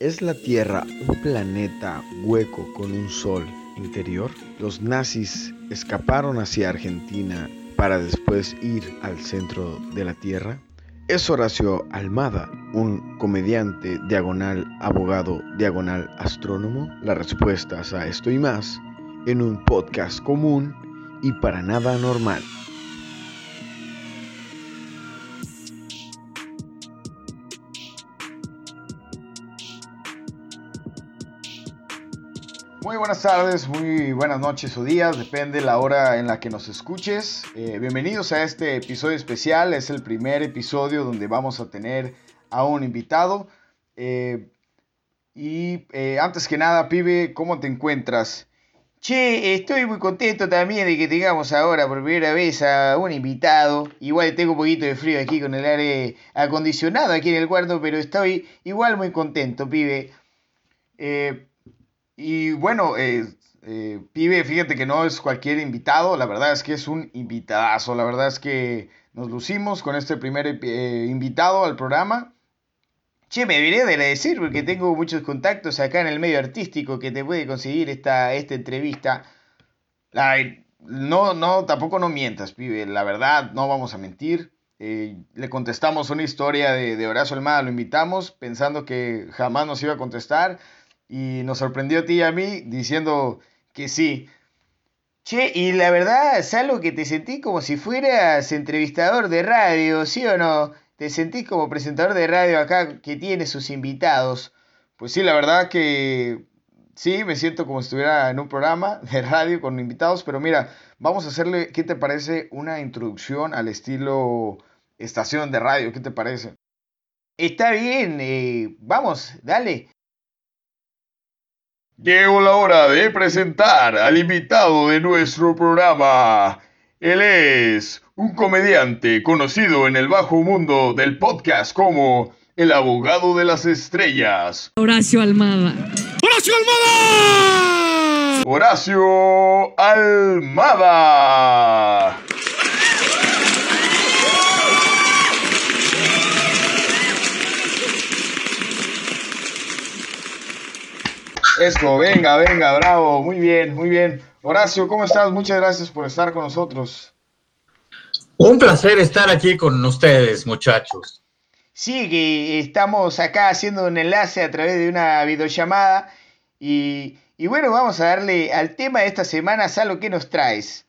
¿Es la Tierra un planeta hueco con un sol interior? Los nazis escaparon hacia Argentina para después ir al centro de la Tierra. ¿Es Horacio Almada un comediante diagonal abogado diagonal astrónomo? Las respuestas a esto y más en un podcast común y para nada normal. Muy buenas tardes, muy buenas noches o días, depende la hora en la que nos escuches. Eh, bienvenidos a este episodio especial, es el primer episodio donde vamos a tener a un invitado. Eh, y eh, antes que nada, pibe, ¿cómo te encuentras? Che, estoy muy contento también de que tengamos ahora por primera vez a un invitado. Igual tengo un poquito de frío aquí con el aire acondicionado aquí en el cuarto, pero estoy igual muy contento, pibe. Y bueno, eh, eh, pibe, fíjate que no es cualquier invitado, la verdad es que es un invitadazo, la verdad es que nos lucimos con este primer eh, invitado al programa. Che, me debería de agradecer porque tengo muchos contactos acá en el medio artístico que te puede conseguir esta, esta entrevista. no, no, tampoco no mientas, pibe, la verdad, no vamos a mentir. le contestamos una historia de, de Horacio Almada, lo invitamos pensando que jamás nos iba a contestar y nos sorprendió a ti y a mí diciendo que sí. Che, y la verdad es algo que te sentí como si fueras entrevistador de radio, ¿sí o no? Te sentís como presentador de radio acá que tiene sus invitados. Pues sí, la verdad que sí, me siento como si estuviera en un programa de radio con invitados, pero mira, vamos a hacerle, ¿qué te parece? Una introducción al estilo estación de radio, ¿qué te parece? Está bien, eh, vamos, dale. Llegó la hora de presentar al invitado de nuestro programa. Él es un comediante conocido en el bajo mundo del podcast como el abogado de las estrellas. Horacio Almada. ¡Horacio Almada! Horacio Almada. Eso, venga, venga, bravo, muy bien, muy bien. Horacio, ¿cómo estás? Muchas gracias por estar con nosotros. Un placer estar aquí con ustedes, muchachos. Sí, que estamos acá haciendo un enlace a través de una videollamada y, bueno, vamos a darle al tema de esta semana, Salo, ¿qué nos traes?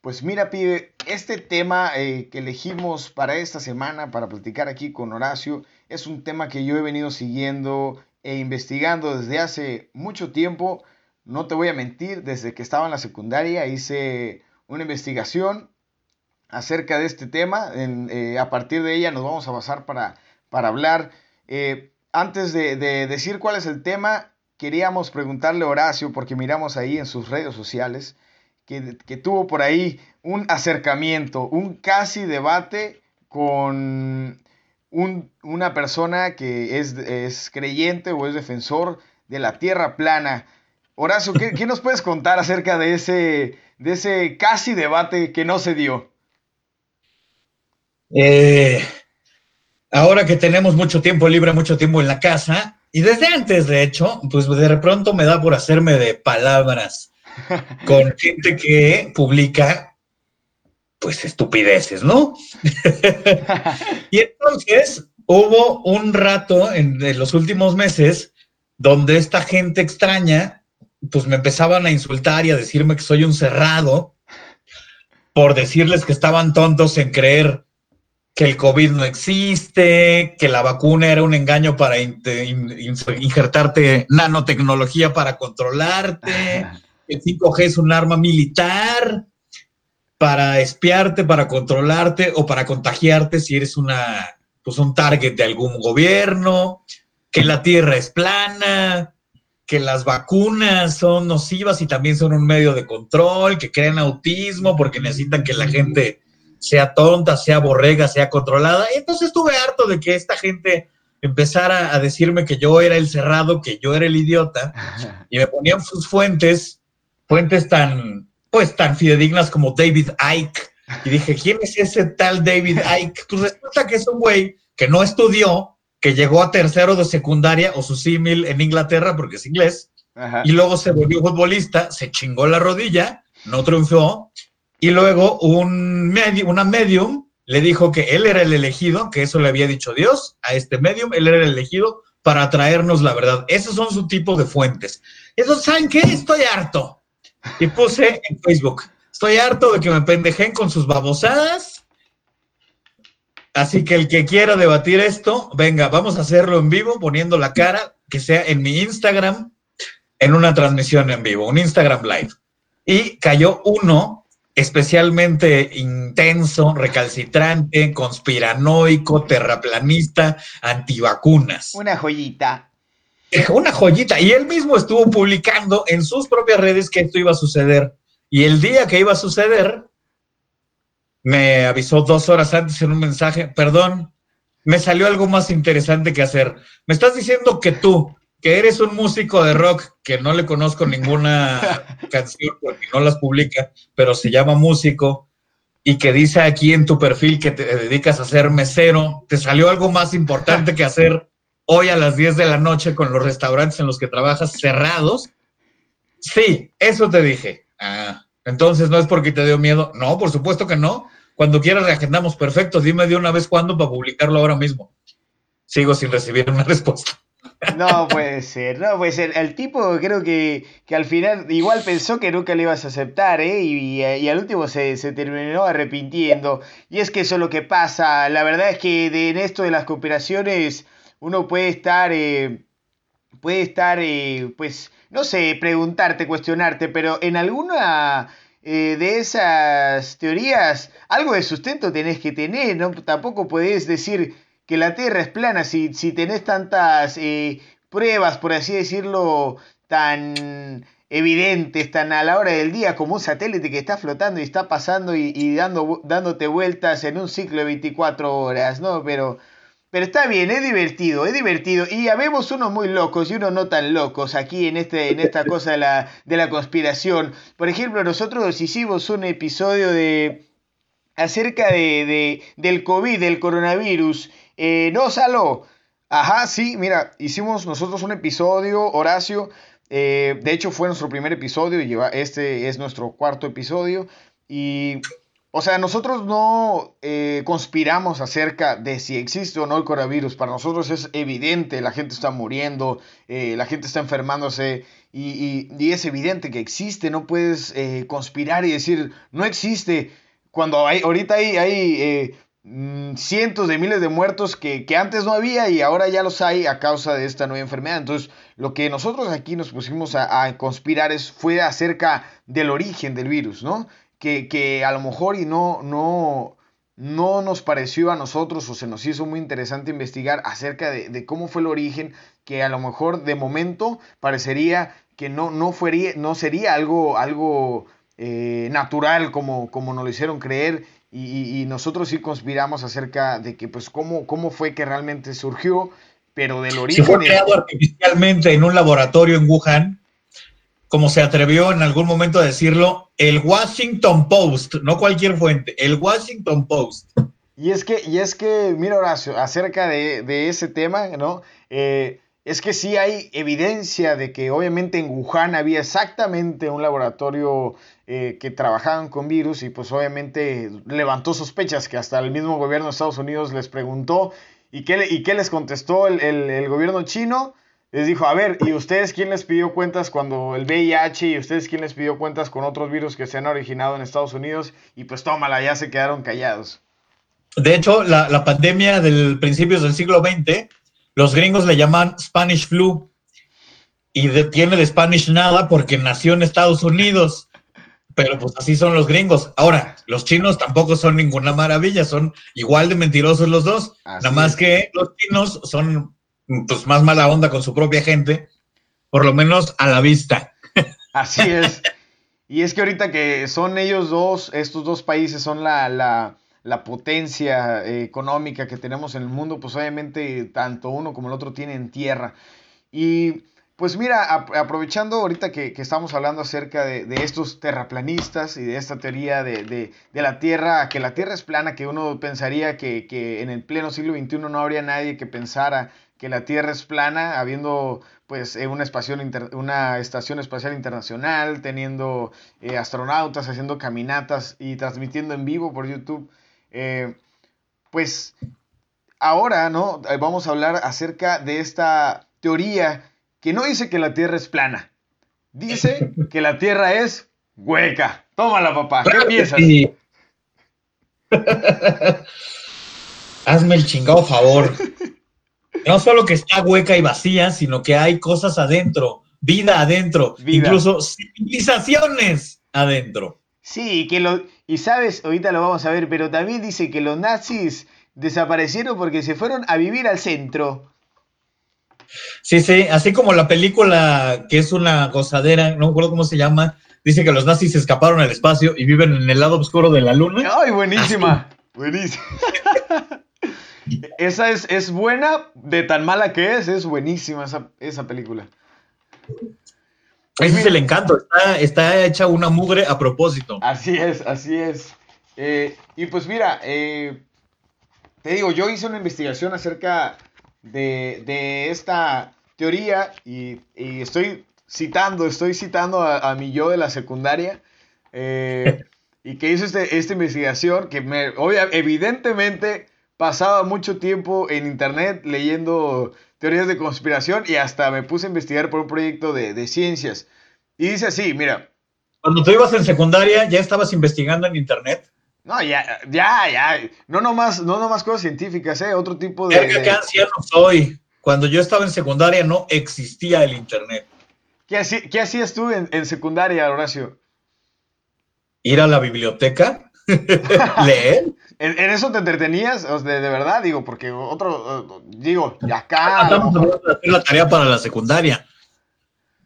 Pues mira, pibe, este tema eh, que elegimos para esta semana, para platicar aquí con Horacio, es un tema que yo he venido siguiendo e investigando desde hace mucho tiempo. No te voy a mentir, desde que estaba en la secundaria hice una investigación acerca de este tema. Eh, a partir de ella nos vamos a basar para, para hablar. Eh, antes de, decir cuál es el tema, queríamos preguntarle a Horacio, porque miramos ahí en sus redes sociales, que, que tuvo por ahí un acercamiento, un casi debate con una persona que es, creyente o es defensor de la tierra plana. Horacio, ¿qué, nos puedes contar acerca de ese, de ese casi debate que no se dio? Eh, ahora que tenemos mucho tiempo libre, mucho tiempo en la casa, y desde antes, de hecho, pues de pronto me da por hacerme de palabras con gente que publica pues estupideces, ¿no? y entonces hubo un rato en, los últimos meses donde esta gente extraña, pues me empezaban a insultar y a decirme que soy un cerrado por decirles que estaban tontos en creer que el COVID no existe, que la vacuna era un engaño para injertarte nanotecnología para controlarte, que el 5G es un arma militar para espiarte, para controlarte o para contagiarte si eres una, pues un target de algún gobierno, que la Tierra es plana, que las vacunas son nocivas y también son un medio de control, que crean autismo porque necesitan que la gente sea tonta, sea borrega, sea controlada. Entonces estuve harto de que esta gente empezara a decirme que yo era el cerrado, que yo era el idiota, y me ponían sus fuentes, fuentes tan, pues tan fidedignas como David Icke. Y dije, ¿quién es ese tal David Icke? Pues resulta que es un güey que no estudió, que llegó a tercero de secundaria o su símil en Inglaterra, porque es inglés, y luego se volvió futbolista, se chingó la rodilla, no triunfó, y luego un una medium le dijo que él era el elegido, que eso le había dicho Dios a este medium, él era el elegido para traernos la verdad. Esos son su tipo de fuentes. Eso, ¿saben qué? Estoy harto. Y puse en Facebook, estoy harto de que me pendejen con sus babosadas. Así que el que quiera debatir esto, venga, vamos a hacerlo en vivo, poniendo la cara, que sea en mi Instagram, en una transmisión en vivo, un Instagram Live. Y cayó uno especialmente intenso, recalcitrante, conspiranoico, terraplanista, antivacunas. Una joyita. Una joyita. Y él mismo estuvo publicando en sus propias redes que esto iba a suceder. Y el día que iba a suceder, me avisó dos horas antes en un mensaje, perdón, me salió algo más interesante que hacer. Me estás diciendo que tú, que eres un músico de rock, que no le conozco ninguna canción porque no las publica, pero se llama músico, y que dice aquí en tu perfil que te dedicas a ser mesero, ¿te salió algo más importante que hacer hoy a las 10 de la noche con los restaurantes en los que trabajas cerrados? Sí, eso te dije. Ah, entonces no es porque te dio miedo. No, por supuesto que no. Cuando quieras reagendamos perfecto. Dime de una vez cuándo para publicarlo ahora mismo. Sigo sin recibir una respuesta. No puede ser, no puede ser. El tipo creo que, al final igual pensó que nunca le ibas a aceptar, ¿eh? Y, al último se, terminó arrepintiendo. Y es que eso es lo que pasa. La verdad es que de, en esto de las cooperaciones uno puede estar, eh, puede estar, eh, pues, no sé, preguntarte, cuestionarte, pero en alguna... Eh, de esas teorías, algo de sustento tenés que tener, ¿no? Tampoco podés decir, que la Tierra es plana si, si tenés tantas pruebas, por así decirlo, tan evidentes, tan a la hora del día como un satélite que está flotando y está pasando y, dando, dándote vueltas en un ciclo de 24 horas, ¿no? Pero, pero está bien, es divertido, es divertido. Y habemos unos muy locos y unos no tan locos aquí en, este, en esta cosa de la, de la conspiración. Por ejemplo, nosotros hicimos un episodio de acerca de, de, del COVID, del coronavirus, eh, no, Salo. Ajá, sí, mira, hicimos nosotros un episodio, Horacio. Eh, de hecho, fue nuestro primer episodio y este es nuestro cuarto episodio. Y, o sea, nosotros no eh, conspiramos acerca de si existe o no el coronavirus. Para nosotros es evidente, la gente está muriendo, la gente está enfermándose. Y, es evidente que existe, no puedes conspirar y decir, no existe. Cuando hay, ahorita hay, hay Mm, cientos de miles de muertos que, antes no había y ahora ya los hay a causa de esta nueva enfermedad. Entonces, lo que nosotros aquí nos pusimos a, conspirar es, fue acerca del origen del virus, ¿no? Que, a lo mejor y no, no, no nos pareció a nosotros o se nos hizo muy interesante investigar acerca de, cómo fue el origen, que a lo mejor de momento parecería que no, no, no sería algo, algo eh, natural como, como nos lo hicieron creer y, nosotros sí conspiramos acerca de que, pues, cómo, cómo fue que realmente surgió, pero del origen. fue creado artificialmente en un laboratorio en Wuhan, como se atrevió en algún momento a decirlo, el Washington Post, no cualquier fuente, el Washington Post. Y es que, y es que mira Horacio, acerca de, ese tema, ¿no? Eh, es que sí hay evidencia de que obviamente en Wuhan había exactamente un laboratorio eh, que trabajaban con virus y pues obviamente levantó sospechas que hasta el mismo gobierno de Estados Unidos les preguntó y qué, y qué les contestó el, gobierno chino. Les dijo, a ver, ¿y ustedes quién les pidió cuentas cuando el VIH y ustedes quién les pidió cuentas con otros virus que se han originado en Estados Unidos? Y pues tómala, ya se quedaron callados. De hecho, la, la pandemia del principios del siglo XX los gringos le llaman Spanish flu y tiene de Spanish nada porque nació en Estados Unidos. Pero pues así son los gringos. Ahora, los chinos tampoco son ninguna maravilla, son igual de mentirosos los dos. nada más que los chinos son pues más mala onda con su propia gente, por lo menos a la vista. Así es. Y es que ahorita que son ellos dos, estos dos países son la, la la potencia eh, económica que tenemos en el mundo, pues obviamente tanto uno como el otro tienen tierra. Y pues mira, aprovechando ahorita que, estamos hablando acerca de, estos terraplanistas y de esta teoría de, la Tierra, que la Tierra es plana, que uno pensaría que, en el pleno siglo XXI no habría nadie que pensara que la Tierra es plana, habiendo pues eh, una, una estación espacial internacional, teniendo eh, astronautas haciendo caminatas y transmitiendo en vivo por YouTube. Eh, pues ahora, ¿no? Vamos a hablar acerca de esta teoría que no dice que la Tierra es plana. Dice que la Tierra es hueca. Tómala, papá. ¿Qué piensas? Hazme el chingado favor. No solo que está hueca y vacía, sino que hay cosas adentro, vida adentro, incluso civilizaciones adentro. Sí, que lo, y sabes, ahorita lo vamos a ver, pero también dice que los nazis desaparecieron porque se fueron a vivir al centro. Sí, sí, así como la película que es una gozadera, no me acuerdo cómo se llama, dice que los nazis escaparon al espacio y viven en el lado oscuro de la luna. ¡Ay, buenísima! Buenísima. esa es, es, buena, de tan mala que es, es buenísima esa, película. Ese es el encanto, está, hecha una mugre a propósito. Así es, así es. Eh, y pues mira, eh, te digo, yo hice una investigación acerca de, esta teoría y, estoy citando, estoy citando a, mi yo de la secundaria eh, y que hizo este, esta investigación que me, evidentemente pasaba mucho tiempo en internet leyendo teorías de conspiración y hasta me puse a investigar por un proyecto de, ciencias. Y dice así, mira. Cuando tú ibas en secundaria, ¿ya estabas investigando en internet? No, ya, ya, ya. No nomás, no nomás cosas científicas, ¿eh? Otro tipo de. Verga, qué anciano soy. Cuando yo estaba en secundaria no existía el internet. ¿Qué, qué hacías tú en, secundaria, Horacio? Ir a la biblioteca, leer. ¿En, eso te entretenías? de, verdad, digo, porque otro, digo, y acá. Estamos hablando de hacer la tarea para la secundaria.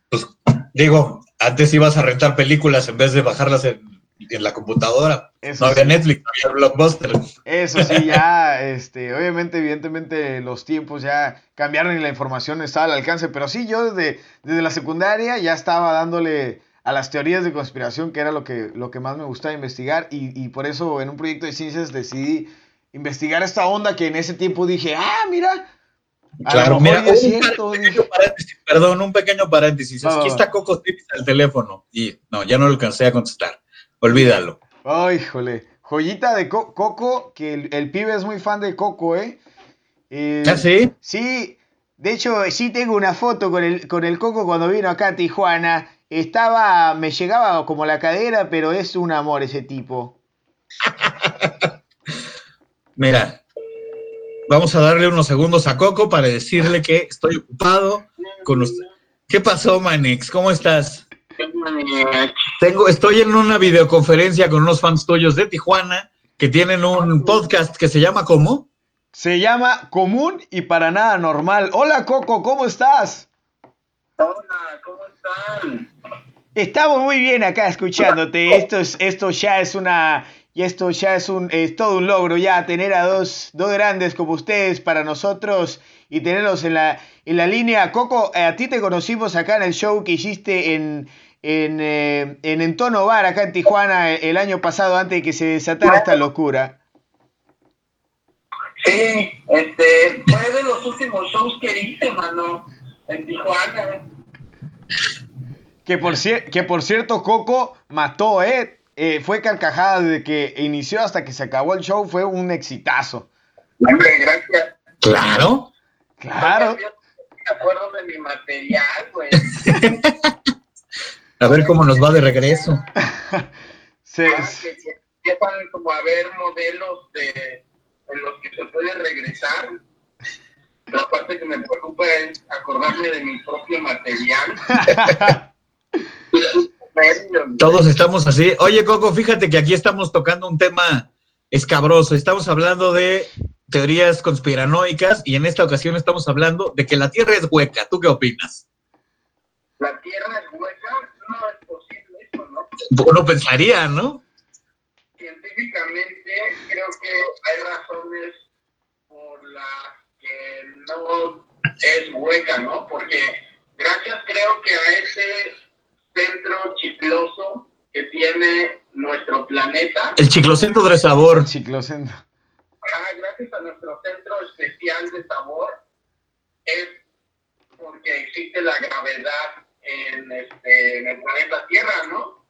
Pues, digo, antes ibas a rentar películas en vez de bajarlas en en la computadora. no había Netflix, no había Blockbuster. Eso sí, ya, este, obviamente, evidentemente, los tiempos ya cambiaron y la información estaba al alcance, pero sí, yo desde, desde la secundaria ya estaba dándole a las teorías de conspiración, que era lo que, lo que más me gustaba investigar, y, por eso en un proyecto de ciencias decidí investigar esta onda que en ese tiempo dije, ah, mira, Claro, mira, un, pequeño paréntesis, perdón, un pequeño paréntesis. Aquí está Coco Tips al teléfono y no, ya no lo alcancé a contestar. Olvídalo. Ay, jole. Joyita de Coco, que el, pibe es muy fan de Coco, ¿eh? eh ¿Ah, sí? Sí. De hecho, sí tengo una foto con el, con el Coco cuando vino acá a Tijuana. Estaba, me llegaba como la cadera, pero es un amor ese tipo. Mira, vamos a darle unos segundos a Coco para decirle que estoy ocupado con usted. ¿Qué pasó, Manix? ¿Cómo estás? Tengo, estoy en una videoconferencia con unos fans tuyos de Tijuana que tienen un podcast que se llama ¿cómo? Se llama Común y para nada normal. Hola Coco, ¿cómo estás? Hola, ¿cómo están? Estamos muy bien acá escuchándote. Esto es, esto ya es una, y esto ya es un, es todo un logro ya tener a dos, dos grandes como ustedes para nosotros y tenerlos en la, en la línea. Coco, a ti te conocimos acá en el show que hiciste en, en, eh, en Entono Bar, acá en Tijuana, el año pasado, antes de que se desatara esta locura. Sí, este, fue de los últimos shows que hice, mano, en Tijuana. Que por, que por cierto, Coco mató, ¿eh? ¿eh? Fue carcajada desde que inició hasta que se acabó el show, fue un exitazo. gracias. Claro. Claro. Me acuerdo de mi material, güey. A ver cómo nos va de regreso. sí. Ah, que como a ver modelos de, en los que se puede regresar. La parte que me preocupa es acordarme de mi propio material. Todos estamos así. Oye, Coco, fíjate que aquí estamos tocando un tema escabroso. Estamos hablando de teorías conspiranoicas y en esta ocasión estamos hablando de que la Tierra es hueca. ¿Tú qué opinas? La Tierra es hueca, no es posible eso, ¿no? Uno pensaría, ¿no? Científicamente creo que hay razones por las no es hueca, ¿no? Porque gracias creo que a ese centro chicloso que tiene nuestro planeta. El chiclocentro de sabor. Chiclocentro. Ah, gracias a nuestro centro especial de sabor, es porque existe la gravedad en, este, en el planeta Tierra, ¿no?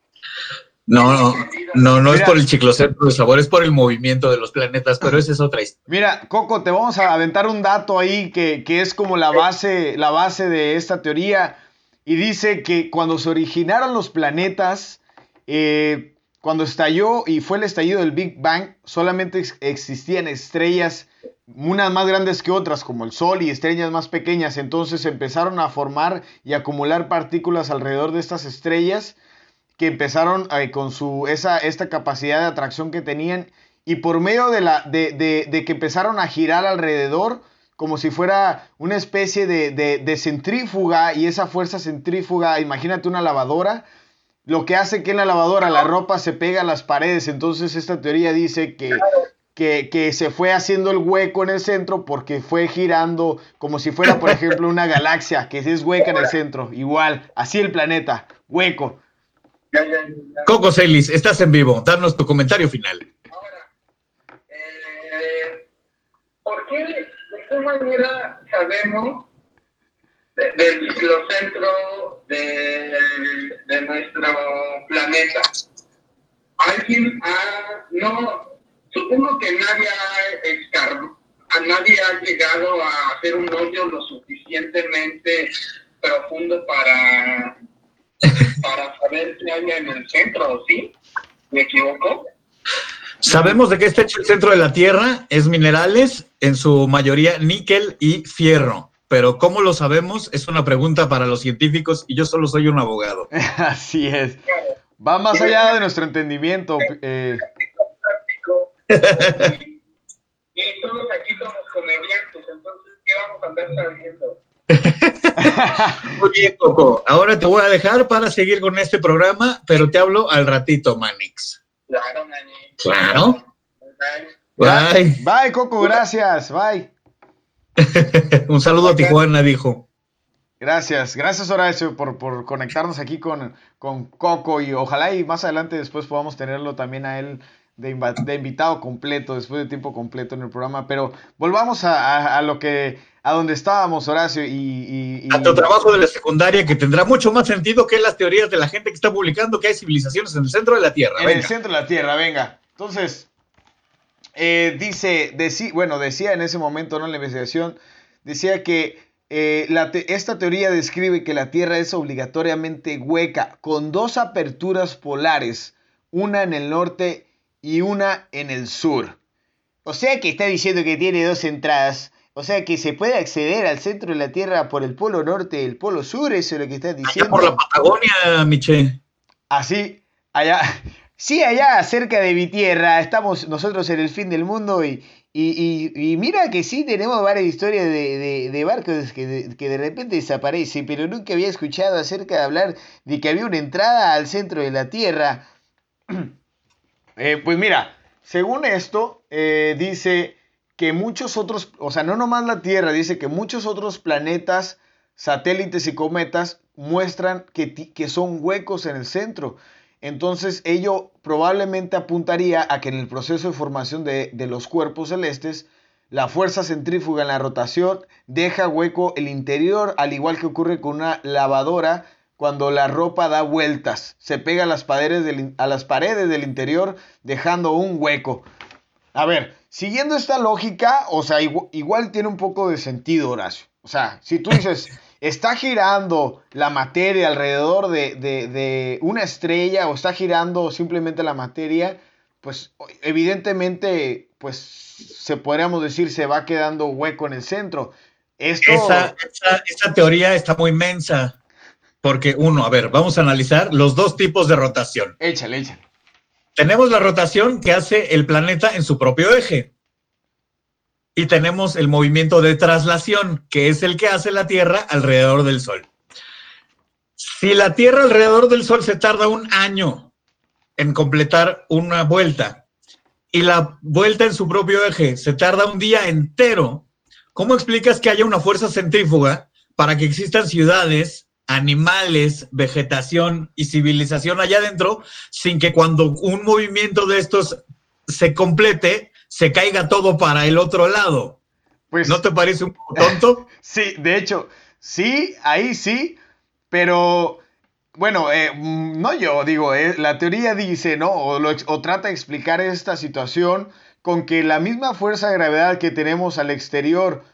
No, no, no, no es por el chiclocentro de sabor, es por el movimiento de los planetas, pero esa es otra historia. Mira, Coco, te vamos a aventar un dato ahí que, que es como la base, la base de esta teoría. Y dice que cuando se originaron los planetas, eh, cuando estalló y fue el estallido del Big Bang, solamente existían estrellas, unas más grandes que otras, como el Sol, y estrellas más pequeñas. Entonces empezaron a formar y acumular partículas alrededor de estas estrellas que empezaron con su, esa, esta capacidad de atracción que tenían y por medio de, la, de, de, de que empezaron a girar alrededor como si fuera una especie de, de, centrífuga y esa fuerza centrífuga, imagínate una lavadora, lo que hace que en la lavadora la ropa se pega a las paredes, entonces esta teoría dice que, que, que, se fue haciendo el hueco en el centro porque fue girando como si fuera, por ejemplo, una galaxia que es hueca en el centro, igual, así el planeta, hueco. Coco Celis, estás en vivo. Danos tu comentario final. Ahora, eh, ¿por qué, de qué manera sabemos ciclocentro de, de, nuestro planeta? ¿Alguien ha, no, supongo que nadie ha a nadie ha llegado a hacer un hoyo lo suficientemente profundo para para saber qué hay en el centro, ¿sí? ¿Me equivoco? Sabemos de qué está hecho el centro de la Tierra, es minerales, en su mayoría níquel y fierro. Pero ¿cómo lo sabemos? Es una pregunta para los científicos y yo solo soy un abogado. Así es. Va más allá de nuestro entendimiento. Eh. Y todos aquí somos comediantes, entonces, ¿qué vamos a andar sabiendo? Muy bien, Coco. Ahora te voy a dejar para seguir con este programa, pero te hablo al ratito, Manix. Claro, Manix. Claro. Bye. Bye, Coco, gracias. Bye. Un saludo a Tijuana, dijo. Gracias, gracias Horacio por, por conectarnos aquí con, con Coco y ojalá y más adelante después podamos tenerlo también a él de, de invitado completo, después de tiempo completo en el programa. Pero volvamos a, a lo que a donde estábamos, Horacio, y, A tu trabajo de la secundaria, que tendrá mucho más sentido que las teorías de la gente que está publicando que hay civilizaciones en el centro de la Tierra. En el centro de la Tierra, venga. Entonces, eh, dice, bueno, decía en ese momento, ¿no? En la investigación, decía que eh, esta teoría describe que la Tierra es obligatoriamente hueca, con dos aperturas polares, una en el norte y una en el sur. O sea que está diciendo que tiene dos entradas o sea que se puede acceder al centro de la Tierra por el polo norte y el polo sur, eso es lo que estás diciendo. por la Patagonia, Miche. Así, allá. Sí, allá cerca de mi tierra, estamos nosotros en el fin del mundo y, y, mira que sí tenemos varias historias de, de, barcos que de, que de repente desaparecen, pero nunca había escuchado acerca de hablar de que había una entrada al centro de la Tierra. Eh, pues mira, según esto, eh, dice que muchos otros, o sea, no nomás la Tierra, dice que muchos otros planetas, satélites y cometas muestran que, que son huecos en el centro. Entonces ello probablemente apuntaría a que en el proceso de formación de, de, los cuerpos celestes, la fuerza centrífuga en la rotación deja hueco el interior, al igual que ocurre con una lavadora cuando la ropa da vueltas, se pega a las paredes del, a las paredes del interior dejando un hueco. A ver, siguiendo esta lógica, o sea, igual, tiene un poco de sentido, Horacio. O sea, si tú dices, está girando la materia alrededor de, una estrella o está girando simplemente la materia, pues evidentemente, pues se podríamos decir, se va quedando hueco en el centro. Esto... Esa, esa teoría está muy inmensa, porque uno, a ver, vamos a analizar los dos tipos de rotación. Échale, échale. Tenemos la rotación que hace el planeta en su propio eje. Y tenemos el movimiento de traslación, que es el que hace la Tierra alrededor del Sol. Si la Tierra alrededor del Sol se tarda un año en completar una vuelta y la vuelta en su propio eje se tarda un día entero, ¿cómo explicas que haya una fuerza centrífuga para que existan ciudades animales, vegetación y civilización allá adentro, sin que cuando un movimiento de estos se complete, se caiga todo para el otro lado. Pues, ¿No te parece un poco tonto? sí, de hecho, sí, ahí sí, pero bueno, eh, no yo, digo, eh, la teoría dice, ¿no? O, trata de explicar esta situación con que la misma fuerza de gravedad que tenemos al exterior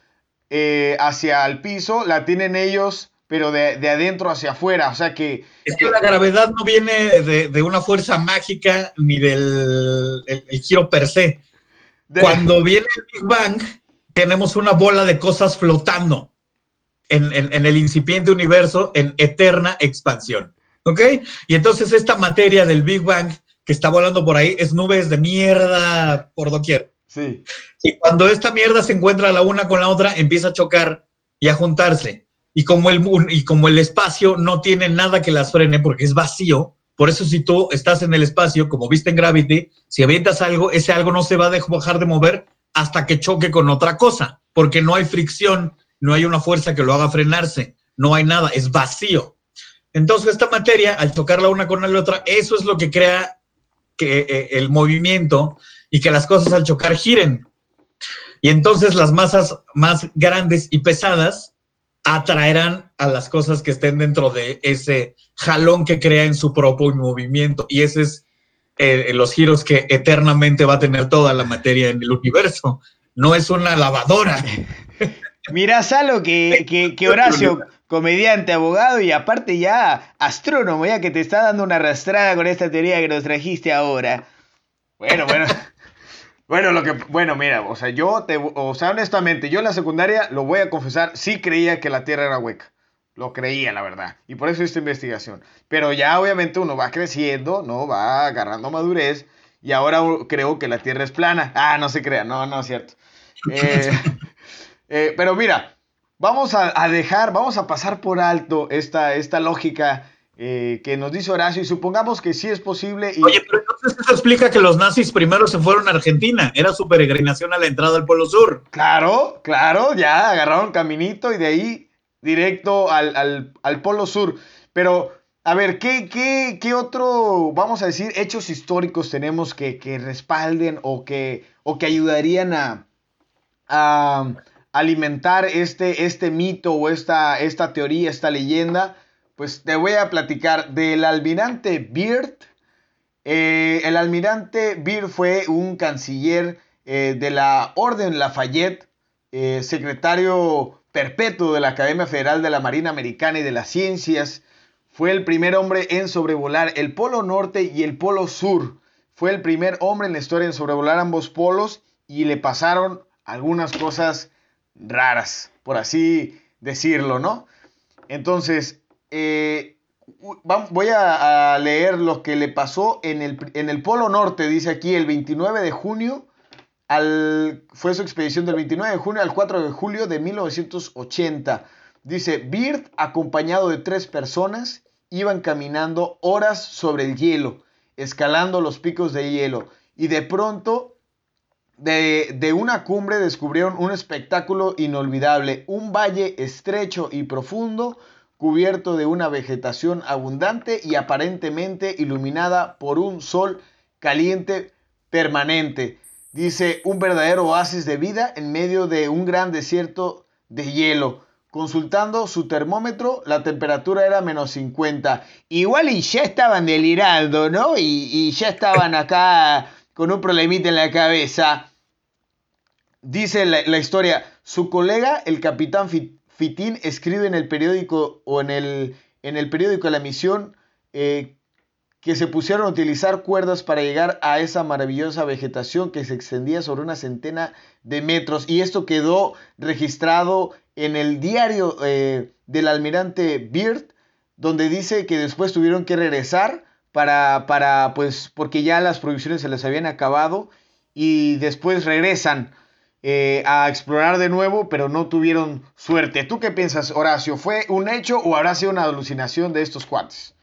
eh, hacia el piso, la tienen ellos, pero de, adentro hacia afuera. O sea que. Es que la gravedad no viene de, una fuerza mágica ni del giro per se. Cuando viene el Big Bang, tenemos una bola de cosas flotando en, el incipiente universo en eterna expansión. ¿Ok? Y entonces esta materia del Big Bang que está volando por ahí es nubes de mierda por doquier. Sí. Y cuando esta mierda se encuentra la una con la otra, empieza a chocar y a juntarse. Y como el, y como el espacio no tiene nada que las frene porque es vacío, por eso si tú estás en el espacio, como viste en Gravity, si avientas algo, ese algo no se va a dejar de mover hasta que choque con otra cosa, porque no hay fricción no hay una fuerza que lo haga frenarse, no hay nada, es vacío. Entonces esta materia, al tocar la una con la otra, eso es lo que crea que eh, el movimiento y que las cosas al chocar giren. Y entonces las masas más grandes y pesadas atraerán a las cosas que estén dentro de ese jalón que crea en su propio movimiento. Y ese es eh, los giros que eternamente va a tener toda la materia en el universo. No es una lavadora. Mirá, Salo, que, que, que Horacio, comediante, abogado y aparte ya astrónomo, ya que te está dando una arrastrada con esta teoría que nos trajiste ahora. Bueno, bueno. Bueno, lo que, bueno, mira, o sea, yo te, o sea, honestamente, yo en la secundaria, lo voy a confesar, sí creía que la Tierra era hueca. Lo creía, la verdad. Y por eso esta investigación. Pero ya obviamente uno va creciendo, ¿no? Va agarrando madurez. Y ahora creo que la Tierra es plana. Ah, no se crea. No, no es cierto. Eh, eh, pero mira, vamos a, dejar, vamos a pasar por alto esta, esta lógica eh, que nos dice Horacio y supongamos que sí es posible. Oye, pero entonces eso explica que los nazis primero se fueron a Argentina, era su peregrinación a la entrada al Polo Sur. Claro, claro, ya agarraron caminito y de ahí directo al, Polo Sur. Pero, a ver, ¿qué, qué, qué otro, vamos a decir, hechos históricos tenemos que, que respalden o que, o que ayudarían a, a alimentar este, este mito o esta, esta teoría, esta leyenda, pues te voy a platicar del almirante Beard. Eh, el almirante Beard fue un canciller eh, de la Orden Lafayette, eh, secretario perpetuo de la Academia Federal de la Marina Americana y de las Ciencias. Fue el primer hombre en sobrevolar el Polo Norte y el Polo Sur. Fue el primer hombre en la historia en sobrevolar ambos polos y le pasaron algunas cosas raras, por así decirlo, ¿no? Entonces, eh, voy a, leer lo que le pasó en el, en el Polo Norte, dice aquí, el 29 de junio, al, fue su expedición del 29 de junio al 4 de julio de 1980. Dice, Beard, acompañado de tres personas, iban caminando horas sobre el hielo, escalando los picos de hielo, y de pronto de, una cumbre descubrieron un espectáculo inolvidable, un valle estrecho y profundo cubierto de una vegetación abundante y aparentemente iluminada por un sol caliente permanente. Dice, un verdadero oasis de vida en medio de un gran desierto de hielo. Consultando su termómetro, la temperatura era menos 50. Igual y ya estaban delirando, ¿no? Y, y ya estaban acá con un problemita en la cabeza. Dice la, historia, su colega, el capitán Fitín, escribe en el periódico o en el, en el periódico La Misión eh, que se pusieron a utilizar cuerdas para llegar a esa maravillosa vegetación que se extendía sobre una centena de metros. Y esto quedó registrado en el diario eh, del almirante Beard, donde dice que después tuvieron que regresar para, para, pues, porque ya las provisiones se les habían acabado y después regresan eh, a explorar de nuevo, pero no tuvieron suerte. ¿Tú qué piensas, Horacio? ¿Fue un hecho o habrá sido una alucinación de estos cuates?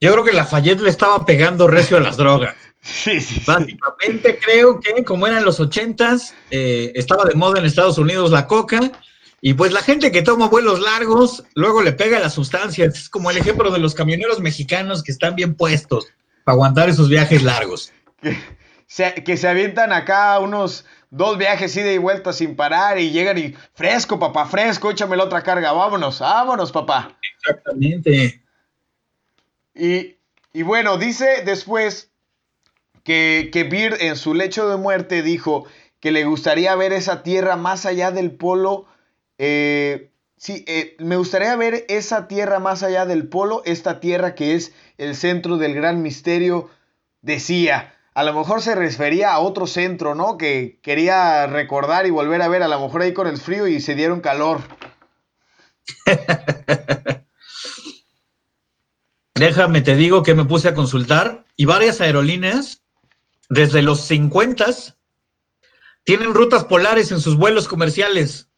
Yo creo que Lafayette le estaba pegando recio a las drogas. Sí, sí, Básicamente creo que como eran los ochentas, eh, estaba de moda en Estados Unidos la coca Y pues la gente que toma vuelos largos, luego le pega la sustancia. Es como el ejemplo de los camioneros mexicanos que están bien puestos para aguantar esos viajes largos. Que se, que se avientan acá unos dos viajes ida y vuelta sin parar y llegan y fresco, papá, fresco, échame la otra carga, vámonos, vámonos, papá. Exactamente. Y, y bueno, dice después que, que Beard en su lecho de muerte dijo que le gustaría ver esa tierra más allá del polo. Eh, sí, eh, me gustaría ver esa tierra más allá del polo, esta tierra que es el centro del gran misterio, decía. A lo mejor se refería a otro centro, ¿no? Que quería recordar y volver a ver, a lo mejor ahí con el frío y se dieron calor. Déjame, te digo que me puse a consultar y varias aerolíneas desde los 50 tienen rutas polares en sus vuelos comerciales.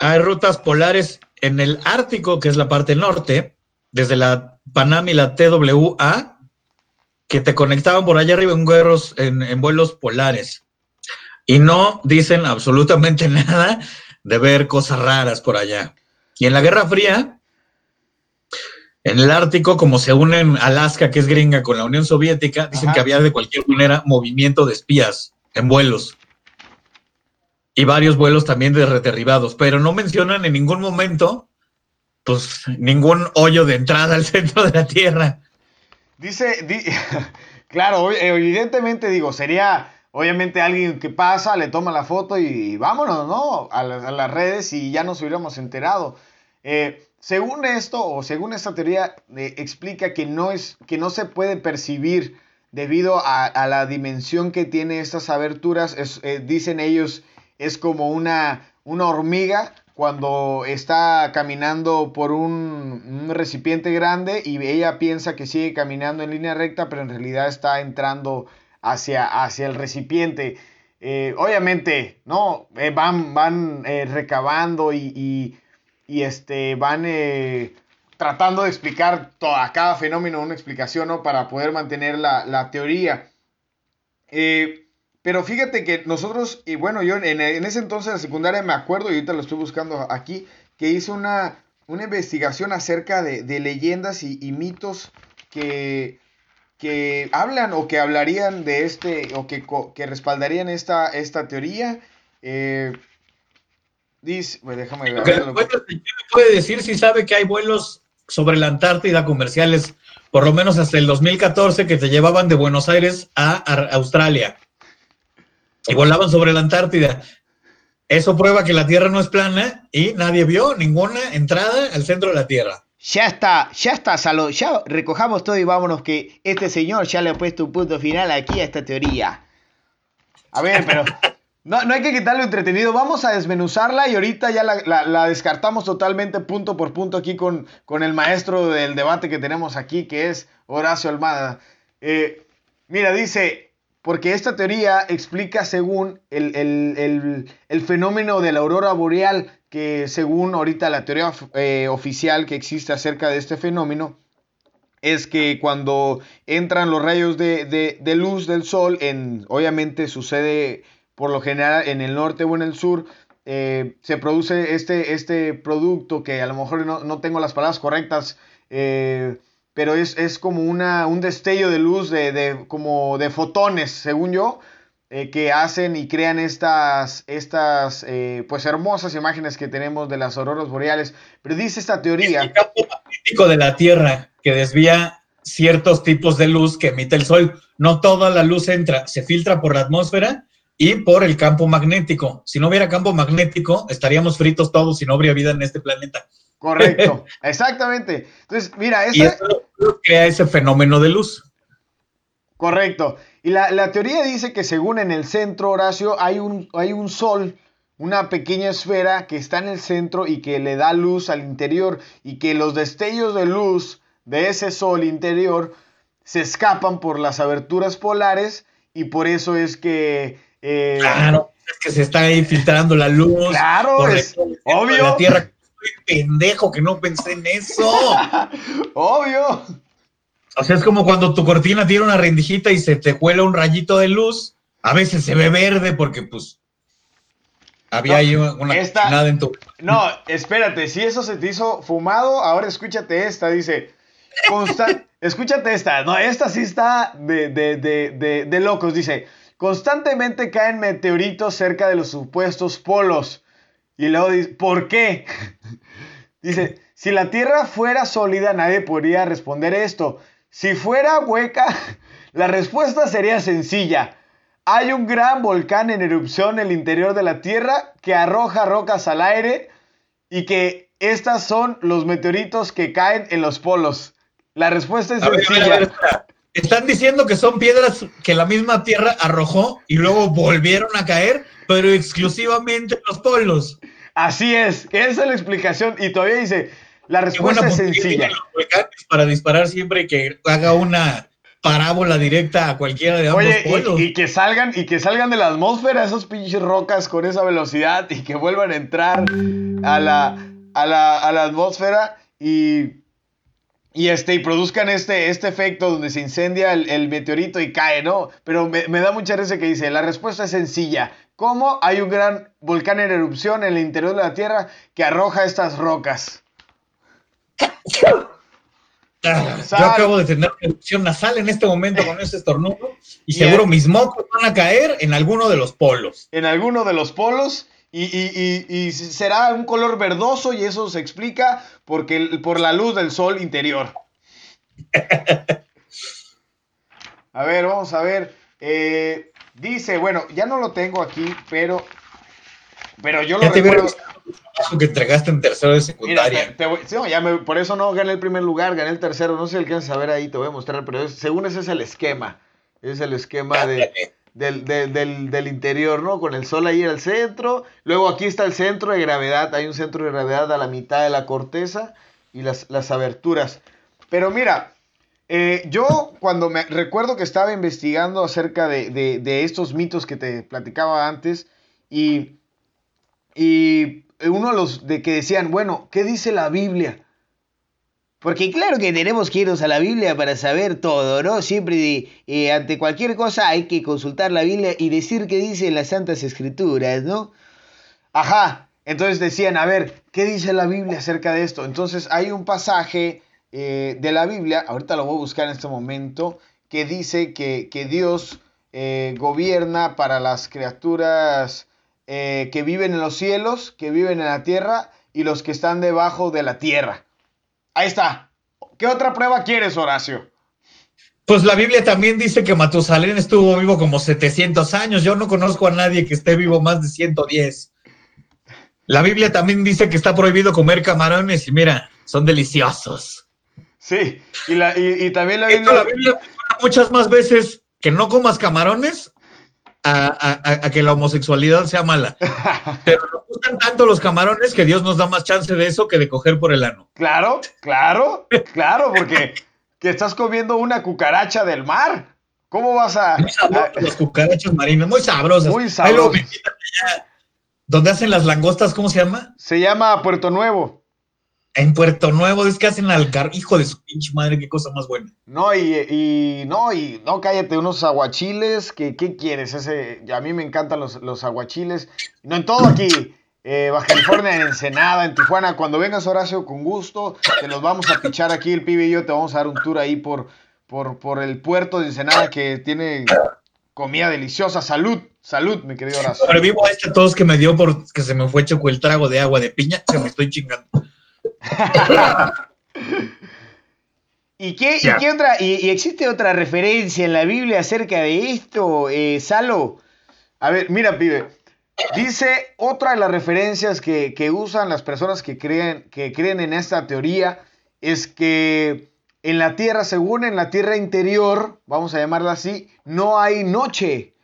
Hay rutas polares en el Ártico, que es la parte norte, desde la Panam y la TWA, que te conectaban por allá arriba en, vuelos, en, en vuelos polares. Y no dicen absolutamente nada de ver cosas raras por allá. Y en la Guerra Fría, en el Ártico, como se unen Alaska, que es gringa, con la Unión Soviética, dicen Ajá. que había de cualquier manera movimiento de espías en vuelos. Y varios vuelos también de derribados, pero no mencionan en ningún momento, pues, ningún hoyo de entrada al centro de la Tierra. Dice, di- claro, evidentemente digo, sería obviamente alguien que pasa, le toma la foto y vámonos, ¿no? A, la- a las redes y ya nos hubiéramos enterado. Eh, según esto, o según esta teoría, eh, explica que no, es, que no se puede percibir debido a, a la dimensión que tiene estas aberturas. Es, eh, dicen ellos, es como una, una hormiga cuando está caminando por un, un recipiente grande y ella piensa que sigue caminando en línea recta, pero en realidad está entrando hacia, hacia el recipiente. Eh, obviamente, ¿no? Eh, van van eh, recabando y, y- este, van tratando de explicar a cada fenómeno una explicación, ¿no? Para poder mantener la, la teoría. Pero fíjate que nosotros, y bueno, yo en, en ese entonces de secundaria me acuerdo, y ahorita lo estoy buscando aquí, que hice una, una investigación acerca de, de leyendas y, y mitos que, que hablan o que hablarían de este, o que, que respaldarían esta, esta teoría. Eh, dice, pues déjame ver. le cuento es que ¿quién me puede decir si sabe que hay vuelos sobre la Antártida comerciales, por lo menos hasta el 2014, que te llevaban de Buenos Aires a Ar- Australia y volaban sobre la Antártida. Eso prueba que la Tierra no es plana y nadie vio ninguna entrada al centro de la Tierra. Ya está, ya está, Salo. Ya recojamos todo y vámonos que este señor ya le ha puesto un punto final aquí a esta teoría. A ver, pero no, no hay que quitarlo entretenido. Vamos a desmenuzarla y ahorita ya la, descartamos totalmente punto por punto aquí con, con el maestro del debate que tenemos aquí, que es Horacio Almada. Eh, mira, dice, porque esta teoría explica según el, el- el- el fenómeno de la aurora boreal, que según ahorita la teoría eh, oficial que existe acerca de este fenómeno, es que cuando entran los rayos de, de- luz del sol, en, obviamente sucede por lo general en el norte o en el sur, eh, se produce este, este producto que a lo mejor no, no tengo las palabras correctas, eh, pero es, es como una, un destello de luz de, de- como de fotones, según yo, eh, que hacen y crean estas, estas eh, pues hermosas imágenes que tenemos de las auroras boreales. Pero dice esta Es teoría... el campo magnético de la Tierra que desvía ciertos tipos de luz que emite el Sol. No toda la luz entra, se filtra por la atmósfera y por el campo magnético. Si no hubiera campo magnético, estaríamos fritos todos y no habría vida en este planeta. Correcto, exactamente. Entonces, mira, Y esa, eso crea ese fenómeno de luz. correcto. Y la, la teoría dice que según en el centro, Horacio, hay un, hay un sol, una pequeña esfera que está en el centro y que le da luz al interior y que los destellos de luz de ese sol interior se escapan por las aberturas polares y por eso es que... eh, Claro, es que se está ahí filtrando la luz. Claro, es obvio. La Tierra. Pendejo que no pensé en eso. obvio. O sea, es como cuando tu cortina tiene una rendijita y se te cuela un rayito de luz. A veces se ve verde porque, pues, Había ahí una esta, en tu... No, espérate, si eso se te hizo fumado, ahora escúchate esta, dice. escúchate esta, no, esta sí está de, de, de, de, locos, dice. Constantemente caen meteoritos cerca de los supuestos polos. Y luego dice, ¿por qué? dice, si la Tierra fuera sólida, nadie podría responder esto. Si fuera hueca, la respuesta sería sencilla. Hay un gran volcán en erupción en el interior de la Tierra que arroja rocas al aire y que estas son los meteoritos que caen en los polos. La respuesta es sencilla. Están diciendo que son piedras que la misma Tierra arrojó y luego volvieron a caer, pero exclusivamente en los polos. Así es, esa es la explicación. Y todavía dice, la respuesta es sencilla. Para disparar siempre que haga una parábola directa a cualquiera de ambos Oye, Y, que salgan, y que salgan de la atmósfera esas pinches rocas con esa velocidad y que vuelvan a entrar a la, a la, atmósfera y, y, este, y produzcan este, este efecto donde se incendia el, meteorito y cae, ¿no? Pero me, me da mucha risa que dice, la respuesta es sencilla. ¿Cómo hay un gran volcán en erupción en el interior de la Tierra que arroja estas rocas? Ah, yo acabo de tener erupción nasal en este momento con ese estornudo y seguro mis mocos van a caer en alguno de los polos. En alguno de los polos y, será un color verdoso y eso se explica porque, por la luz del sol interior. A ver, vamos a ver. Eh, dice, bueno, ya no lo tengo aquí, pero, pero yo lo recuerdo que entregaste en tercero de secundaria. por eso no gané el primer lugar, gané el tercero. No sé si alcanzas a ver ahí, te voy a mostrar, pero según ese es el esquema. Es el esquema de, del, interior, ¿no? Con el sol ahí en el centro. Luego aquí está el centro de gravedad. Hay un centro de gravedad a la mitad de la corteza y las, las aberturas. Pero mira, eh, yo cuando me recuerdo que estaba investigando acerca de, de estos mitos que te platicaba antes y, y uno de los de que decían, bueno, ¿qué dice la Biblia? Porque claro que tenemos que irnos a la Biblia para saber todo, ¿no? Siempre eh, ante cualquier cosa hay que consultar la Biblia y decir qué dice las Santas Escrituras, ¿no? Ajá, entonces decían, a ver, ¿qué dice la Biblia acerca de esto? Entonces hay un pasaje eh, de la Biblia, ahorita lo voy a buscar en este momento, que dice que, Dios eh, gobierna para las criaturas que viven en los cielos, que viven en la tierra y los que están debajo de la tierra. Ahí está. ¿Qué otra prueba quieres, Horacio? Pues la Biblia también dice que Matusalén estuvo vivo como 700 años. Yo no conozco a nadie que esté vivo más de 110. La Biblia también dice que está prohibido comer camarones y mira, son deliciosos. Sí, y, también la Biblia... la Biblia muchas más veces que no comas camarones a, que la homosexualidad sea mala. Pero nos gustan tanto los camarones que Dios nos da más chance de eso que de coger por el ano. Claro, claro, claro, porque que estás comiendo una cucaracha del mar. ¿Cómo vas a...? Muy las cucarachas marinas, muy sabrosas. Muy sabrosas. ¿Dónde hacen las langostas? ¿Cómo se llama? Se llama Puerto Nuevo. En Puerto Nuevo, es que hacen al hijo de su pinche madre, qué cosa más buena. No, y, no, y no, cállate, unos aguachiles, que, ¿qué quieres? Ese, a mí me encantan los, los aguachiles. No en todo aquí, eh, Baja California, en Ensenada, en Tijuana. Cuando vengas, Horacio, con gusto, te los vamos a pichar aquí, el pibe y yo te vamos a dar un tour ahí por, por, por el puerto de Ensenada que tiene comida deliciosa. Salud, salud, mi querido Horacio. vivo a este todos que me dio porque se me fue choco el trago de agua de piña, que me estoy chingando. ¿Y qué, otra? Y, existe otra referencia en la Biblia acerca de esto, eh, Salo? A ver, mira, pibe. Dice otra de las referencias que, usan las personas que creen, que creen en esta teoría es que en la tierra, según en la tierra interior, vamos a llamarla así, no hay noche.